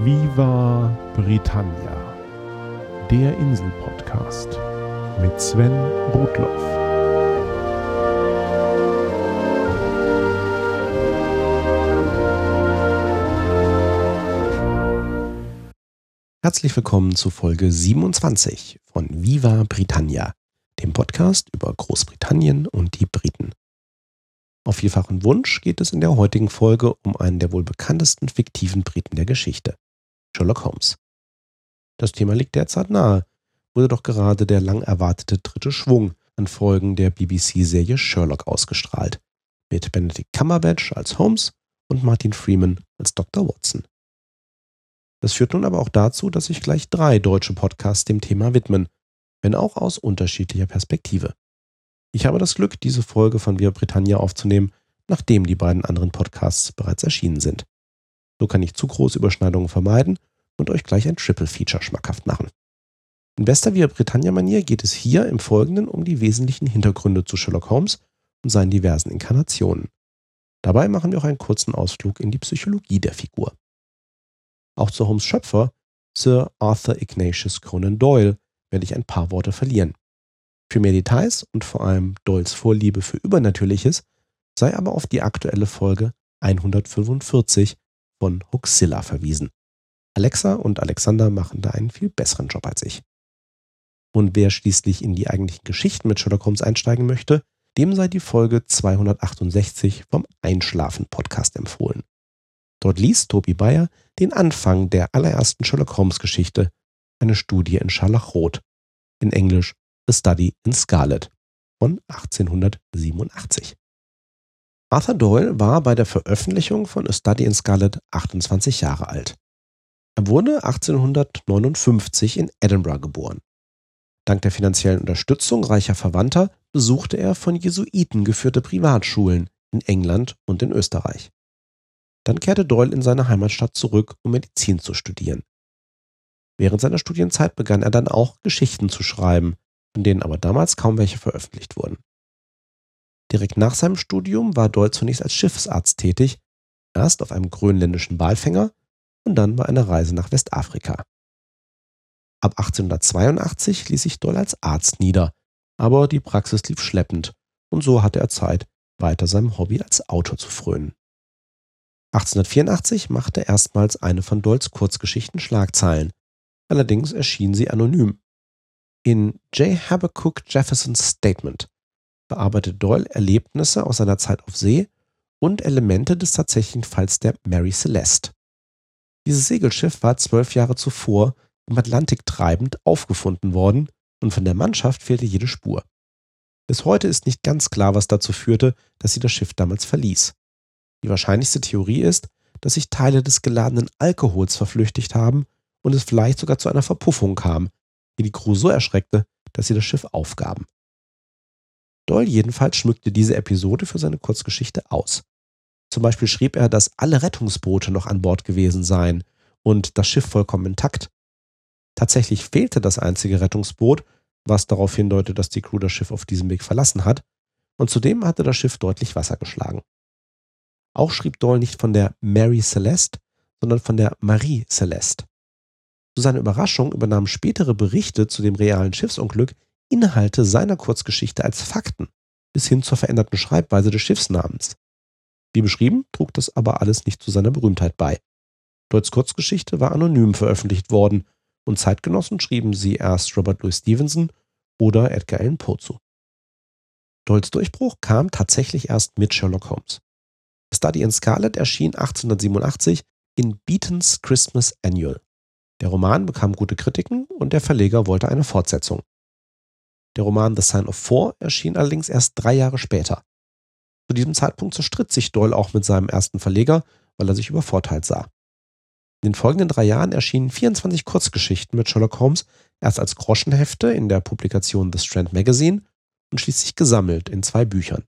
Viva Britannia, der Insel-Podcast mit Sven Rudloff. Herzlich willkommen zu Folge 27 von Viva Britannia, dem Podcast über Großbritannien und die Briten. Auf vielfachen Wunsch geht es in der heutigen Folge um einen der wohl bekanntesten fiktiven Briten der Geschichte, Sherlock Holmes. Das Thema liegt derzeit nahe, wurde doch gerade der lang erwartete dritte Schwung an Folgen der BBC-Serie Sherlock ausgestrahlt, mit Benedict Cumberbatch als Holmes und Martin Freeman als Dr. Watson. Das führt nun aber auch dazu, dass sich gleich drei deutsche Podcasts dem Thema widmen, wenn auch aus unterschiedlicher Perspektive. Ich habe das Glück, diese Folge von Via Britannia aufzunehmen, nachdem die beiden anderen Podcasts bereits erschienen sind. So kann ich zu große Überschneidungen vermeiden und euch gleich ein Triple Feature schmackhaft machen. In bester Via Britannia-Manier geht es hier im Folgenden um die wesentlichen Hintergründe zu Sherlock Holmes und seinen diversen Inkarnationen. Dabei machen wir auch einen kurzen Ausflug in die Psychologie der Figur. Auch zu Holmes Schöpfer, Sir Arthur Ignatius Conan Doyle, werde ich ein paar Worte verlieren. Für mehr Details und vor allem Doyles Vorliebe für Übernatürliches sei aber auf die aktuelle Folge 145 von Huxilla verwiesen. Alexa und Alexander machen da einen viel besseren Job als ich. Und wer schließlich in die eigentlichen Geschichten mit Sherlock Holmes einsteigen möchte, dem sei die Folge 268 vom Einschlafen Podcast empfohlen. Dort liest Tobi Bayer den Anfang der allerersten Sherlock Holmes Geschichte, eine Studie in Scharlachrot, in Englisch The Study in Scarlet von 1887. Arthur Doyle war bei der Veröffentlichung von A Study in Scarlet 28 Jahre alt. Er wurde 1859 in Edinburgh geboren. Dank der finanziellen Unterstützung reicher Verwandter besuchte er von Jesuiten geführte Privatschulen in England und in Österreich. Dann kehrte Doyle in seine Heimatstadt zurück, um Medizin zu studieren. Während seiner Studienzeit begann er dann auch Geschichten zu schreiben, von denen aber damals kaum welche veröffentlicht wurden. Direkt nach seinem Studium war Doyle zunächst als Schiffsarzt tätig, erst auf einem grönländischen Walfänger und dann bei einer Reise nach Westafrika. Ab 1882 ließ sich Doyle als Arzt nieder, aber die Praxis lief schleppend und so hatte er Zeit, weiter seinem Hobby als Autor zu frönen. 1884 machte erstmals eine von Doyles Kurzgeschichten Schlagzeilen, allerdings erschien sie anonym. In J. Habakkuk Jeffersons Statement bearbeitet Doyle Erlebnisse aus seiner Zeit auf See und Elemente des tatsächlichen Falls der Mary Celeste. Dieses Segelschiff war zwölf Jahre zuvor im Atlantik treibend aufgefunden worden und von der Mannschaft fehlte jede Spur. Bis heute ist nicht ganz klar, was dazu führte, dass sie das Schiff damals verließ. Die wahrscheinlichste Theorie ist, dass sich Teile des geladenen Alkohols verflüchtigt haben und es vielleicht sogar zu einer Verpuffung kam, die die Crew so erschreckte, dass sie das Schiff aufgaben. Doyle jedenfalls schmückte diese Episode für seine Kurzgeschichte aus. Zum Beispiel schrieb er, dass alle Rettungsboote noch an Bord gewesen seien und das Schiff vollkommen intakt. Tatsächlich fehlte das einzige Rettungsboot, was darauf hindeutet, dass die Crew das Schiff auf diesem Weg verlassen hat, und zudem hatte das Schiff deutlich Wasser geschlagen. Auch schrieb Doyle nicht von der Mary Celeste, sondern von der Marie Celeste. Zu seiner Überraschung übernahmen spätere Berichte zu dem realen Schiffsunglück Inhalte seiner Kurzgeschichte als Fakten, bis hin zur veränderten Schreibweise des Schiffsnamens. Wie beschrieben, trug das aber alles nicht zu seiner Berühmtheit bei. Doyles Kurzgeschichte war anonym veröffentlicht worden und Zeitgenossen schrieben sie erst Robert Louis Stevenson oder Edgar Allan Poe zu. Doyles Durchbruch kam tatsächlich erst mit Sherlock Holmes. Study in Scarlet erschien 1887 in Beatons Christmas Annual. Der Roman bekam gute Kritiken und der Verleger wollte eine Fortsetzung. Der Roman The Sign of Four erschien allerdings erst drei Jahre später. Zu diesem Zeitpunkt zerstritt sich Doyle auch mit seinem ersten Verleger, weil er sich übervorteilt sah. In den folgenden drei Jahren erschienen 24 Kurzgeschichten mit Sherlock Holmes, erst als Groschenhefte in der Publikation The Strand Magazine und schließlich gesammelt in zwei Büchern.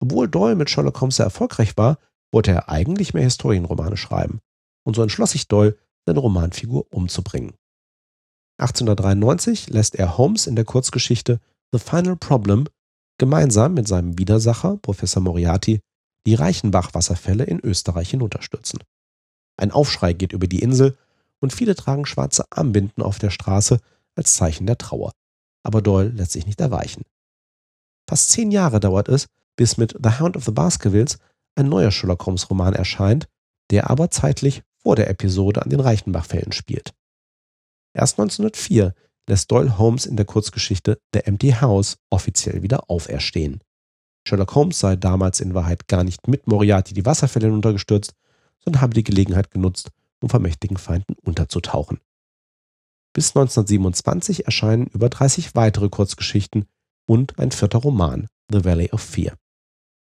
Obwohl Doyle mit Sherlock Holmes sehr erfolgreich war, wollte er eigentlich mehr Historienromane schreiben. Und so entschloss sich Doyle, seine Romanfigur umzubringen. 1893 lässt er Holmes in der Kurzgeschichte The Final Problem gemeinsam mit seinem Widersacher Professor Moriarty die Reichenbach-Wasserfälle in Österreich hinunterstürzen. Ein Aufschrei geht über die Insel und viele tragen schwarze Armbinden auf der Straße als Zeichen der Trauer. Aber Doyle lässt sich nicht erweichen. Fast zehn Jahre dauert es, bis mit The Hound of the Baskervilles ein neuer Sherlock Holmes Roman erscheint, der aber zeitlich vor der Episode an den Reichenbach-Fällen spielt. Erst 1904 lässt Doyle Holmes in der Kurzgeschichte The Empty House offiziell wieder auferstehen. Sherlock Holmes sei damals in Wahrheit gar nicht mit Moriarty die Wasserfälle hinuntergestürzt, sondern habe die Gelegenheit genutzt, um vermächtigen Feinden unterzutauchen. Bis 1927 erscheinen über 30 weitere Kurzgeschichten und ein vierter Roman, The Valley of Fear.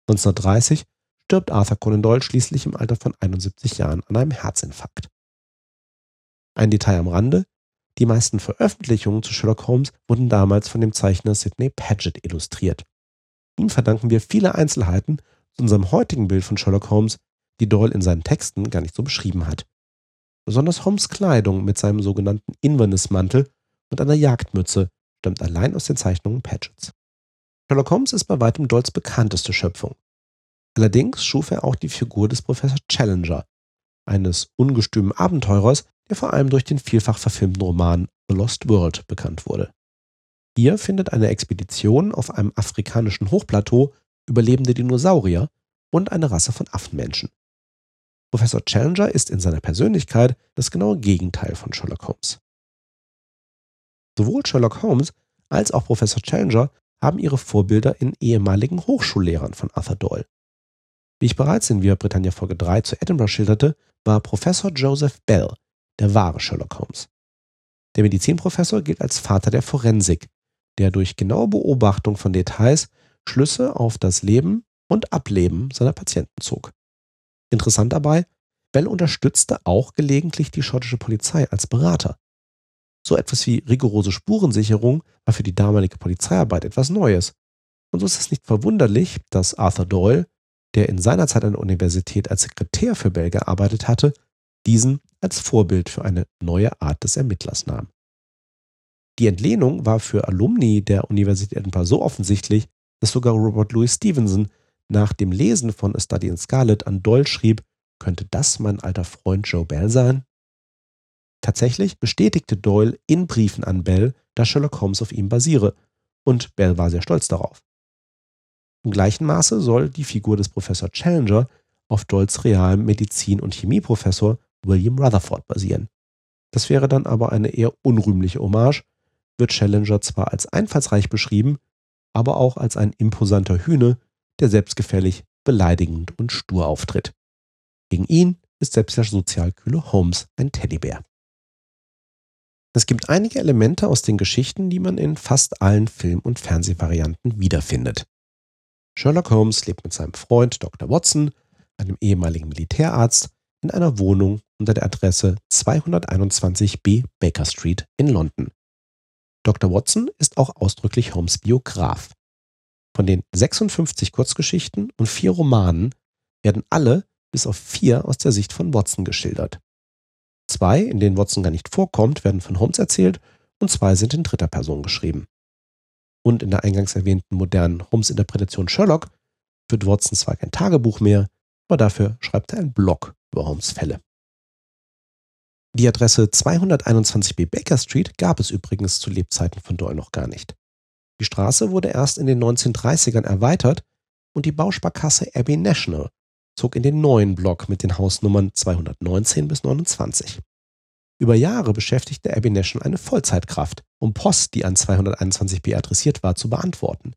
1930 stirbt Arthur Conan Doyle schließlich im Alter von 71 Jahren an einem Herzinfarkt. Ein Detail am Rande, die meisten Veröffentlichungen zu Sherlock Holmes wurden damals von dem Zeichner Sidney Paget illustriert. Ihm verdanken wir viele Einzelheiten zu unserem heutigen Bild von Sherlock Holmes, die Doyle in seinen Texten gar nicht so beschrieben hat. Besonders Holmes Kleidung mit seinem sogenannten Inverness-Mantel und einer Jagdmütze stammt allein aus den Zeichnungen Pagets. Sherlock Holmes ist bei weitem Doyles bekannteste Schöpfung. Allerdings schuf er auch die Figur des Professor Challenger, eines ungestümen Abenteurers, der vor allem durch den vielfach verfilmten Roman The Lost World bekannt wurde. Hier findet eine Expedition auf einem afrikanischen Hochplateau überlebende Dinosaurier und eine Rasse von Affenmenschen. Professor Challenger ist in seiner Persönlichkeit das genaue Gegenteil von Sherlock Holmes. Sowohl Sherlock Holmes als auch Professor Challenger haben ihre Vorbilder in ehemaligen Hochschullehrern von Arthur Doyle. Wie ich bereits in Via Britannia Folge 3 zu Edinburgh schilderte, war Professor Joseph Bell der wahre Sherlock Holmes. Der Medizinprofessor gilt als Vater der Forensik, der durch genaue Beobachtung von Details Schlüsse auf das Leben und Ableben seiner Patienten zog. Interessant dabei, Bell unterstützte auch gelegentlich die schottische Polizei als Berater. So etwas wie rigorose Spurensicherung war für die damalige Polizeiarbeit etwas Neues. Und so ist es nicht verwunderlich, dass Arthur Doyle, der in seiner Zeit an der Universität als Sekretär für Bell gearbeitet hatte, diesen als Vorbild für eine neue Art des Ermittlers nahm. Die Entlehnung war für Alumni der Universität Edinburgh so offensichtlich, dass sogar Robert Louis Stevenson nach dem Lesen von A Study in Scarlet an Doyle schrieb, könnte das mein alter Freund Joe Bell sein? Tatsächlich bestätigte Doyle in Briefen an Bell, dass Sherlock Holmes auf ihm basiere, und Bell war sehr stolz darauf. Im gleichen Maße soll die Figur des Professor Challenger auf Doyles realem Medizin- und Chemieprofessor William Rutherford basieren. Das wäre dann aber eine eher unrühmliche Hommage, wird Challenger zwar als einfallsreich beschrieben, aber auch als ein imposanter Hühne, der selbstgefällig, beleidigend und stur auftritt. Gegen ihn ist selbst der sozialkühle Holmes ein Teddybär. Es gibt einige Elemente aus den Geschichten, die man in fast allen Film- und Fernsehvarianten wiederfindet. Sherlock Holmes lebt mit seinem Freund Dr. Watson, einem ehemaligen Militärarzt, in einer Wohnung unter der Adresse 221b Baker Street in London. Dr. Watson ist auch ausdrücklich Holmes Biograf. Von den 56 Kurzgeschichten und vier Romanen werden alle bis auf vier aus der Sicht von Watson geschildert. Zwei, in denen Watson gar nicht vorkommt, werden von Holmes erzählt und zwei sind in dritter Person geschrieben. Und in der eingangs erwähnten modernen Holmes-Interpretation Sherlock führt Watson zwar kein Tagebuch mehr, aber dafür schreibt er einen Blog über Holmes Fälle. Die Adresse 221b Baker Street gab es übrigens zu Lebzeiten von Doyle noch gar nicht. Die Straße wurde erst in den 1930ern erweitert und die Bausparkasse Abbey National zog in den neuen Block mit den Hausnummern 219 bis 29. Über Jahre beschäftigte Abbey National eine Vollzeitkraft, um Post, die an 221b adressiert war, zu beantworten.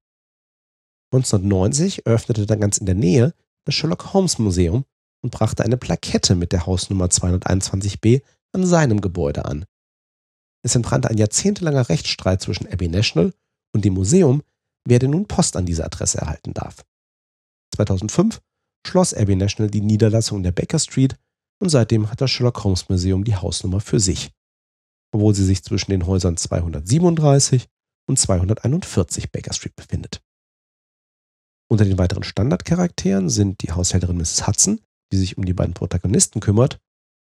1990 eröffnete dann ganz in der Nähe das Sherlock Holmes Museum und brachte eine Plakette mit der Hausnummer 221b an seinem Gebäude an. Es entbrannte ein jahrzehntelanger Rechtsstreit zwischen Abbey National und dem Museum, wer denn nun Post an diese Adresse erhalten darf. 2005 schloss Abbey National die Niederlassung der Baker Street und seitdem hat das Sherlock Holmes Museum die Hausnummer für sich, obwohl sie sich zwischen den Häusern 237 und 241 Baker Street befindet. Unter den weiteren Standardcharakteren sind die Haushälterin Mrs. Hudson, die sich um die beiden Protagonisten kümmert,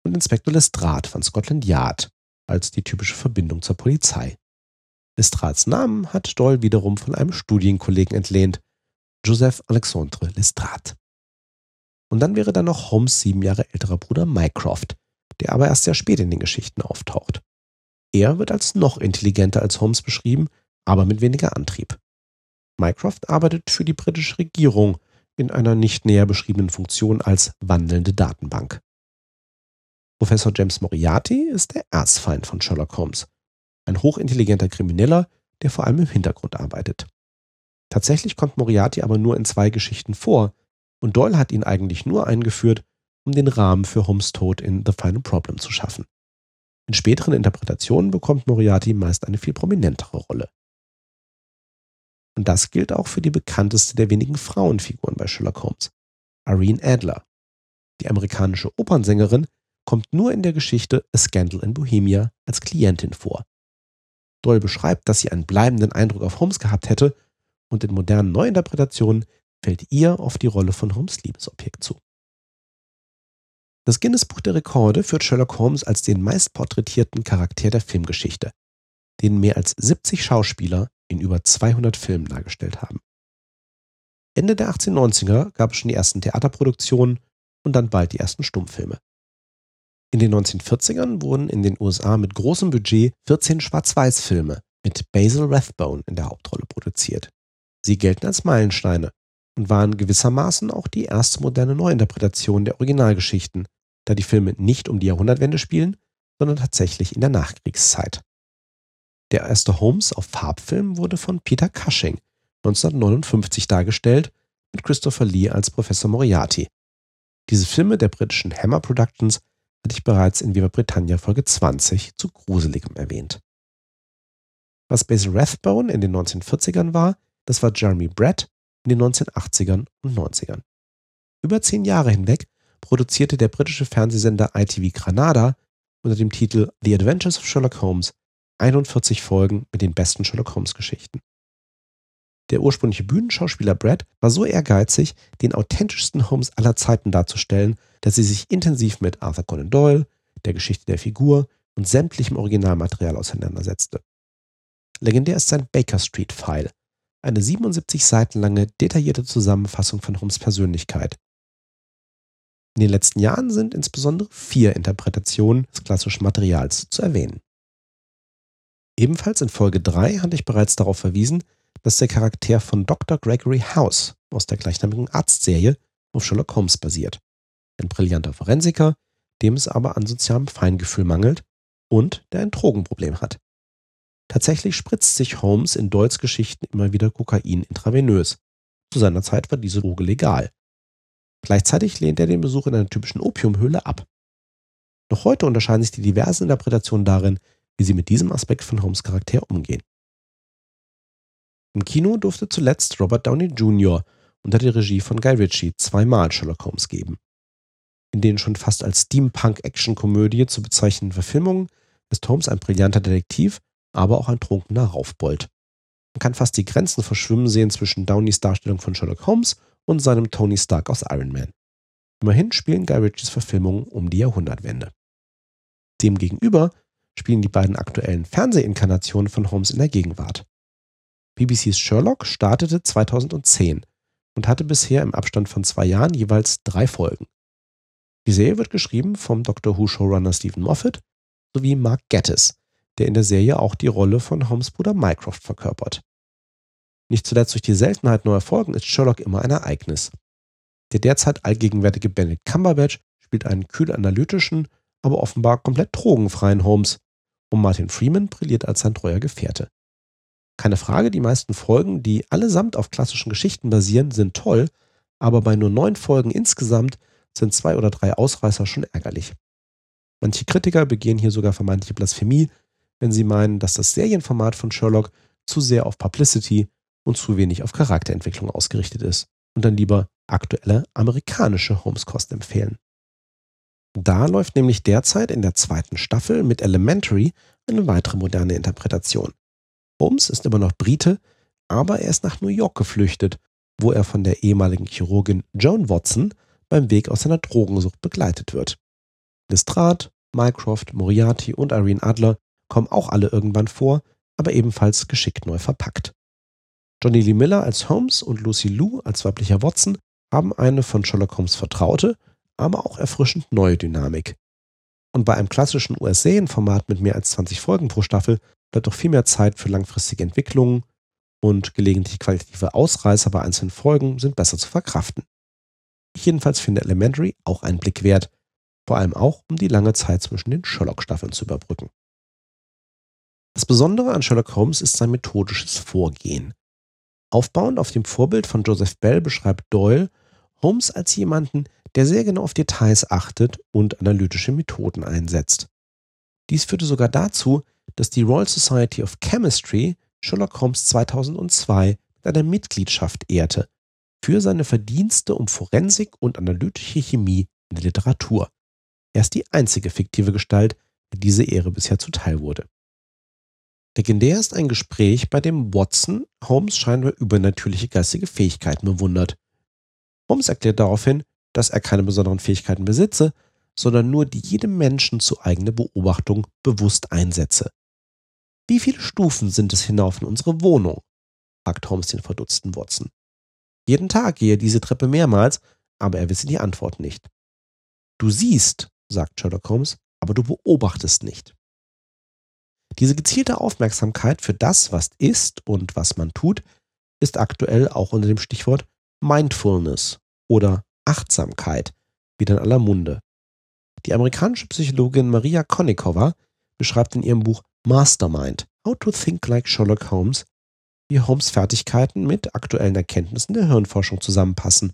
und Inspektor Lestrade von Scotland Yard als die typische Verbindung zur Polizei. Lestrades Namen hat Doyle wiederum von einem Studienkollegen entlehnt, Joseph Alexandre Lestrade. Und dann wäre da noch Holmes sieben Jahre älterer Bruder Mycroft, der aber erst sehr spät in den Geschichten auftaucht. Er wird als noch intelligenter als Holmes beschrieben, aber mit weniger Antrieb. Mycroft arbeitet für die britische Regierung in einer nicht näher beschriebenen Funktion als wandelnde Datenbank. Professor James Moriarty ist der Erzfeind von Sherlock Holmes, ein hochintelligenter Krimineller, der vor allem im Hintergrund arbeitet. Tatsächlich kommt Moriarty aber nur in zwei Geschichten vor, und Doyle hat ihn eigentlich nur eingeführt, um den Rahmen für Holmes Tod in The Final Problem zu schaffen. In späteren Interpretationen bekommt Moriarty meist eine viel prominentere Rolle. Und das gilt auch für die bekannteste der wenigen Frauenfiguren bei Sherlock Holmes, Irene Adler. Die amerikanische Opernsängerin kommt nur in der Geschichte A Scandal in Bohemia als Klientin vor. Doyle beschreibt, dass sie einen bleibenden Eindruck auf Holmes gehabt hätte und in modernen Neuinterpretationen fällt ihr auf die Rolle von Holmes Liebesobjekt zu. Das Guinness Buch der Rekorde führt Sherlock Holmes als den meistporträtierten Charakter der Filmgeschichte, den mehr als 70 Schauspieler in über 200 Filmen dargestellt haben. Ende der 1890er gab es schon die ersten Theaterproduktionen und dann bald die ersten Stummfilme. In den 1940ern wurden in den USA mit großem Budget 14 Schwarz-Weiß-Filme mit Basil Rathbone in der Hauptrolle produziert. Sie gelten als Meilensteine und waren gewissermaßen auch die erste moderne Neuinterpretation der Originalgeschichten, da die Filme nicht um die Jahrhundertwende spielen, sondern tatsächlich in der Nachkriegszeit. Der erste Holmes auf Farbfilm wurde von Peter Cushing 1959 dargestellt, mit Christopher Lee als Professor Moriarty. Diese Filme der britischen Hammer Productions hatte ich bereits in Viva Britannia Folge 20 zu Gruseligem erwähnt. Was Basil Rathbone in den 1940ern war, das war Jeremy Brett in den 1980ern und 90ern. Über zehn Jahre hinweg produzierte der britische Fernsehsender ITV Granada unter dem Titel The Adventures of Sherlock Holmes 41 Folgen mit den besten Sherlock Holmes Geschichten. Der ursprüngliche Bühnenschauspieler Brad war so ehrgeizig, den authentischsten Holmes aller Zeiten darzustellen, dass sie sich intensiv mit Arthur Conan Doyle, der Geschichte der Figur und sämtlichem Originalmaterial auseinandersetzte. Legendär ist sein Baker Street File, eine 77 Seiten lange detaillierte Zusammenfassung von Holmes Persönlichkeit. In den letzten Jahren sind insbesondere vier Interpretationen des klassischen Materials zu erwähnen. Ebenfalls in Folge 3 hatte ich bereits darauf verwiesen, dass der Charakter von Dr. Gregory House aus der gleichnamigen Arztserie auf Sherlock Holmes basiert. Ein brillanter Forensiker, dem es aber an sozialem Feingefühl mangelt und der ein Drogenproblem hat. Tatsächlich spritzt sich Holmes in Doyles Geschichten immer wieder Kokain intravenös. Zu seiner Zeit war diese Droge legal. Gleichzeitig lehnt er den Besuch in einer typischen Opiumhöhle ab. Noch heute unterscheiden sich die diversen Interpretationen darin, wie sie mit diesem Aspekt von Holmes Charakter umgehen. Im Kino durfte zuletzt Robert Downey Jr. unter der Regie von Guy Ritchie zweimal Sherlock Holmes geben. In den schon fast als Steampunk-Action-Komödie zu bezeichnenden Verfilmungen ist Holmes ein brillanter Detektiv, aber auch ein trunkener Raufbold. Man kann fast die Grenzen verschwimmen sehen zwischen Downeys Darstellung von Sherlock Holmes und seinem Tony Stark aus Iron Man. Immerhin spielen Guy Ritchies Verfilmungen um die Jahrhundertwende. Demgegenüber spielen die beiden aktuellen Fernsehinkarnationen von Holmes in der Gegenwart. BBCs Sherlock startete 2010 und hatte bisher im Abstand von zwei Jahren jeweils drei Folgen. Die Serie wird geschrieben vom Doctor Who Showrunner Stephen Moffat sowie Mark Gatiss, der in der Serie auch die Rolle von Holmes Bruder Mycroft verkörpert. Nicht zuletzt durch die Seltenheit neuer Folgen ist Sherlock immer ein Ereignis. Der derzeit allgegenwärtige Benedict Cumberbatch spielt einen kühl analytischen, aber offenbar komplett drogenfreien Holmes, und Martin Freeman brilliert als sein treuer Gefährte. Keine Frage, die meisten Folgen, die allesamt auf klassischen Geschichten basieren, sind toll, aber bei nur neun Folgen insgesamt sind zwei oder drei Ausreißer schon ärgerlich. Manche Kritiker begehen hier sogar vermeintliche Blasphemie, wenn sie meinen, dass das Serienformat von Sherlock zu sehr auf Publicity und zu wenig auf Charakterentwicklung ausgerichtet ist und dann lieber aktuelle amerikanische Holmes-Kost empfehlen. Da läuft nämlich derzeit in der zweiten Staffel mit Elementary eine weitere moderne Interpretation. Holmes ist immer noch Brite, aber er ist nach New York geflüchtet, wo er von der ehemaligen Chirurgin Joan Watson beim Weg aus seiner Drogensucht begleitet wird. Lestrade, Mycroft, Moriarty und Irene Adler kommen auch alle irgendwann vor, aber ebenfalls geschickt neu verpackt. Johnny Lee Miller als Holmes und Lucy Liu als weiblicher Watson haben eine von Sherlock Holmes vertraute, aber auch erfrischend neue Dynamik. Und bei einem klassischen US-Serienformat mit mehr als 20 Folgen pro Staffel bleibt auch viel mehr Zeit für langfristige Entwicklungen und gelegentlich qualitative Ausreißer bei einzelnen Folgen sind besser zu verkraften. Ich jedenfalls finde Elementary auch einen Blick wert, vor allem auch, um die lange Zeit zwischen den Sherlock-Staffeln zu überbrücken. Das Besondere an Sherlock Holmes ist sein methodisches Vorgehen. Aufbauend auf dem Vorbild von Joseph Bell beschreibt Doyle Holmes als jemanden, der sehr genau auf Details achtet und analytische Methoden einsetzt. Dies führte sogar dazu, dass die Royal Society of Chemistry Sherlock Holmes 2002 mit einer Mitgliedschaft ehrte für seine Verdienste um Forensik und analytische Chemie in der Literatur. Er ist die einzige fiktive Gestalt, der diese Ehre bisher zuteil wurde. Legendär ist ein Gespräch, bei dem Watson Holmes scheinbar übernatürliche geistige Fähigkeiten bewundert. Holmes erklärt daraufhin, dass er keine besonderen Fähigkeiten besitze, sondern nur die jedem Menschen zu eigene Beobachtung bewusst einsetze. Wie viele Stufen sind es hinauf in unsere Wohnung? fragt Holmes den verdutzten Watson. Jeden Tag gehe diese Treppe mehrmals, aber er wisse die Antwort nicht. Du siehst, sagt Sherlock Holmes, aber du beobachtest nicht. Diese gezielte Aufmerksamkeit für das, was ist und was man tut, ist aktuell auch unter dem Stichwort Mindfulness oder Achtsamkeit wieder in aller Munde. Die amerikanische Psychologin Maria Konnikova beschreibt in ihrem Buch Mastermind How to Think Like Sherlock Holmes, wie Holmes Fertigkeiten mit aktuellen Erkenntnissen der Hirnforschung zusammenpassen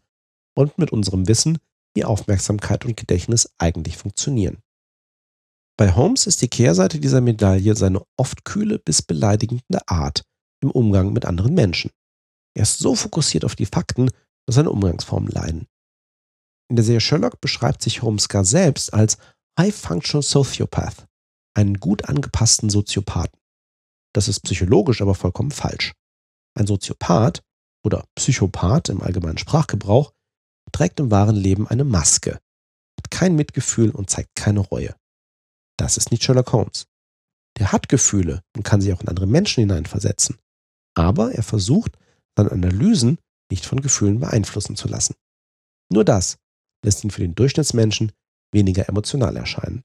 und mit unserem Wissen, wie Aufmerksamkeit und Gedächtnis eigentlich funktionieren. Bei Holmes ist die Kehrseite dieser Medaille seine oft kühle bis beleidigende Art im Umgang mit anderen Menschen. Er ist so fokussiert auf die Fakten, dass seine Umgangsformen leiden. In der Serie Sherlock beschreibt sich Holmes gar selbst als High Functional Sociopath, einen gut angepassten Soziopathen. Das ist psychologisch aber vollkommen falsch. Ein Soziopath oder Psychopath im allgemeinen Sprachgebrauch trägt im wahren Leben eine Maske, hat kein Mitgefühl und zeigt keine Reue. Das ist nicht Sherlock Holmes. Der hat Gefühle und kann sich auch in andere Menschen hineinversetzen. Aber er versucht, seine Analysen nicht von Gefühlen beeinflussen zu lassen. Nur das lässt ihn für den Durchschnittsmenschen weniger emotional erscheinen.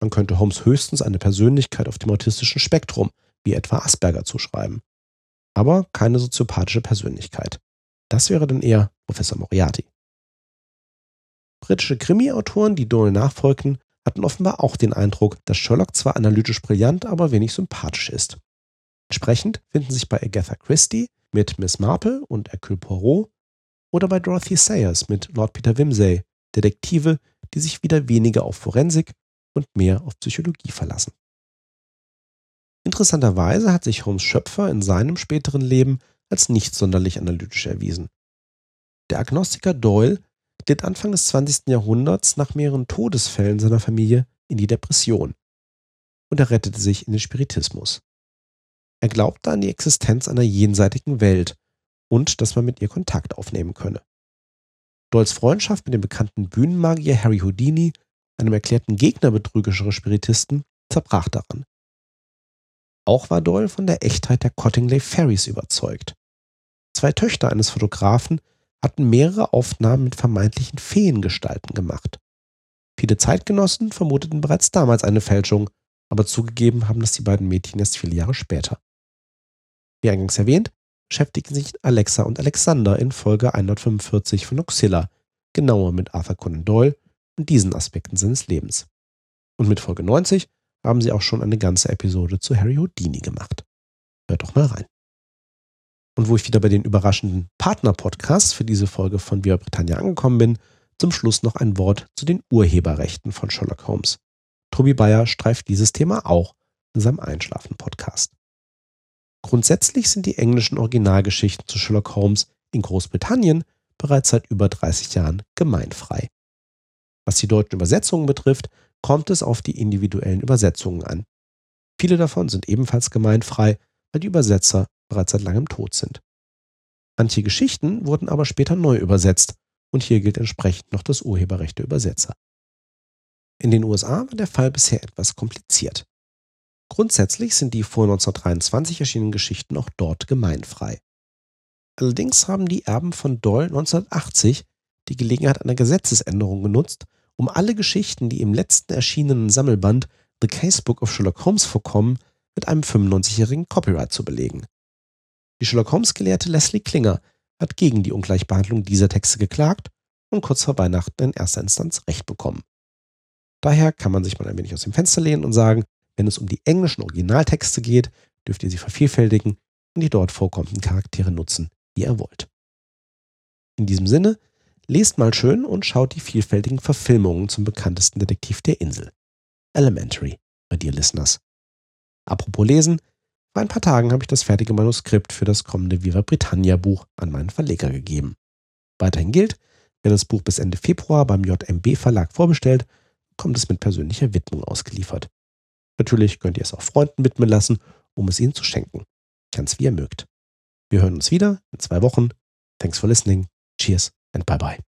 Man könnte Holmes höchstens eine Persönlichkeit auf dem autistischen Spektrum, wie etwa Asperger, zuschreiben. Aber keine soziopathische Persönlichkeit. Das wäre dann eher Professor Moriarty. Britische Krimi-Autoren, die Doyle nachfolgten, hatten offenbar auch den Eindruck, dass Sherlock zwar analytisch brillant, aber wenig sympathisch ist. Entsprechend finden sich bei Agatha Christie mit Miss Marple und Hercule Poirot oder bei Dorothy Sayers mit Lord Peter Wimsey Detektive, die sich wieder weniger auf Forensik und mehr auf Psychologie verlassen. Interessanterweise hat sich Holmes Schöpfer in seinem späteren Leben als nicht sonderlich analytisch erwiesen. Der Agnostiker Doyle glitt Anfang des 20. Jahrhunderts nach mehreren Todesfällen seiner Familie in die Depression und er rettete sich in den Spiritismus. Er glaubte an die Existenz einer jenseitigen Welt und dass man mit ihr Kontakt aufnehmen könne. Doyles Freundschaft mit dem bekannten Bühnenmagier Harry Houdini, einem erklärten Gegner betrügerischer Spiritisten, zerbrach daran. Auch war Doyle von der Echtheit der Cottingley Fairies überzeugt. Zwei Töchter eines Fotografen hatten mehrere Aufnahmen mit vermeintlichen Feengestalten gemacht. Viele Zeitgenossen vermuteten bereits damals eine Fälschung, aber zugegeben haben das die beiden Mädchen erst viele Jahre später. Wie eingangs erwähnt, beschäftigen sich Alexa und Alexander in Folge 145 von Oxilla genauer mit Arthur Conan Doyle und diesen Aspekten seines Lebens. Und mit Folge 90 haben sie auch schon eine ganze Episode zu Harry Houdini gemacht. Hört doch mal rein. Und wo ich wieder bei den überraschenden Partner-Podcasts für diese Folge von Via Britannia angekommen bin, zum Schluss noch ein Wort zu den Urheberrechten von Sherlock Holmes. Tobi Bayer streift dieses Thema auch in seinem Einschlafen-Podcast. Grundsätzlich sind die englischen Originalgeschichten zu Sherlock Holmes in Großbritannien bereits seit über 30 Jahren gemeinfrei. Was die deutschen Übersetzungen betrifft, kommt es auf die individuellen Übersetzungen an. Viele davon sind ebenfalls gemeinfrei, weil die Übersetzer bereits seit langem tot sind. Manche Geschichten wurden aber später neu übersetzt und hier gilt entsprechend noch das Urheberrecht der Übersetzer. In den USA war der Fall bisher etwas kompliziert. Grundsätzlich sind die vor 1923 erschienenen Geschichten auch dort gemeinfrei. Allerdings haben die Erben von Doyle 1980 die Gelegenheit einer Gesetzesänderung genutzt, um alle Geschichten, die im letzten erschienenen Sammelband The Casebook of Sherlock Holmes vorkommen, mit einem 95-jährigen Copyright zu belegen. Die Sherlock Holmes-Gelehrte Leslie Klinger hat gegen die Ungleichbehandlung dieser Texte geklagt und kurz vor Weihnachten in erster Instanz Recht bekommen. Daher kann man sich mal ein wenig aus dem Fenster lehnen und sagen, wenn es um die englischen Originaltexte geht, dürft ihr sie vervielfältigen und die dort vorkommenden Charaktere nutzen, wie ihr wollt. In diesem Sinne, lest mal schön und schaut die vielfältigen Verfilmungen zum bekanntesten Detektiv der Insel. Elementary, bei dir Listeners. Apropos Lesen, vor ein paar Tagen habe ich das fertige Manuskript für das kommende Viva Britannia Buch an meinen Verleger gegeben. Weiterhin gilt, wer das Buch bis Ende Februar beim JMB Verlag vorbestellt, kommt es mit persönlicher Widmung ausgeliefert. Natürlich könnt ihr es auch Freunden widmen lassen, um es ihnen zu schenken. Ganz wie ihr mögt. Wir hören uns wieder in zwei Wochen. Thanks for listening. Cheers and bye bye.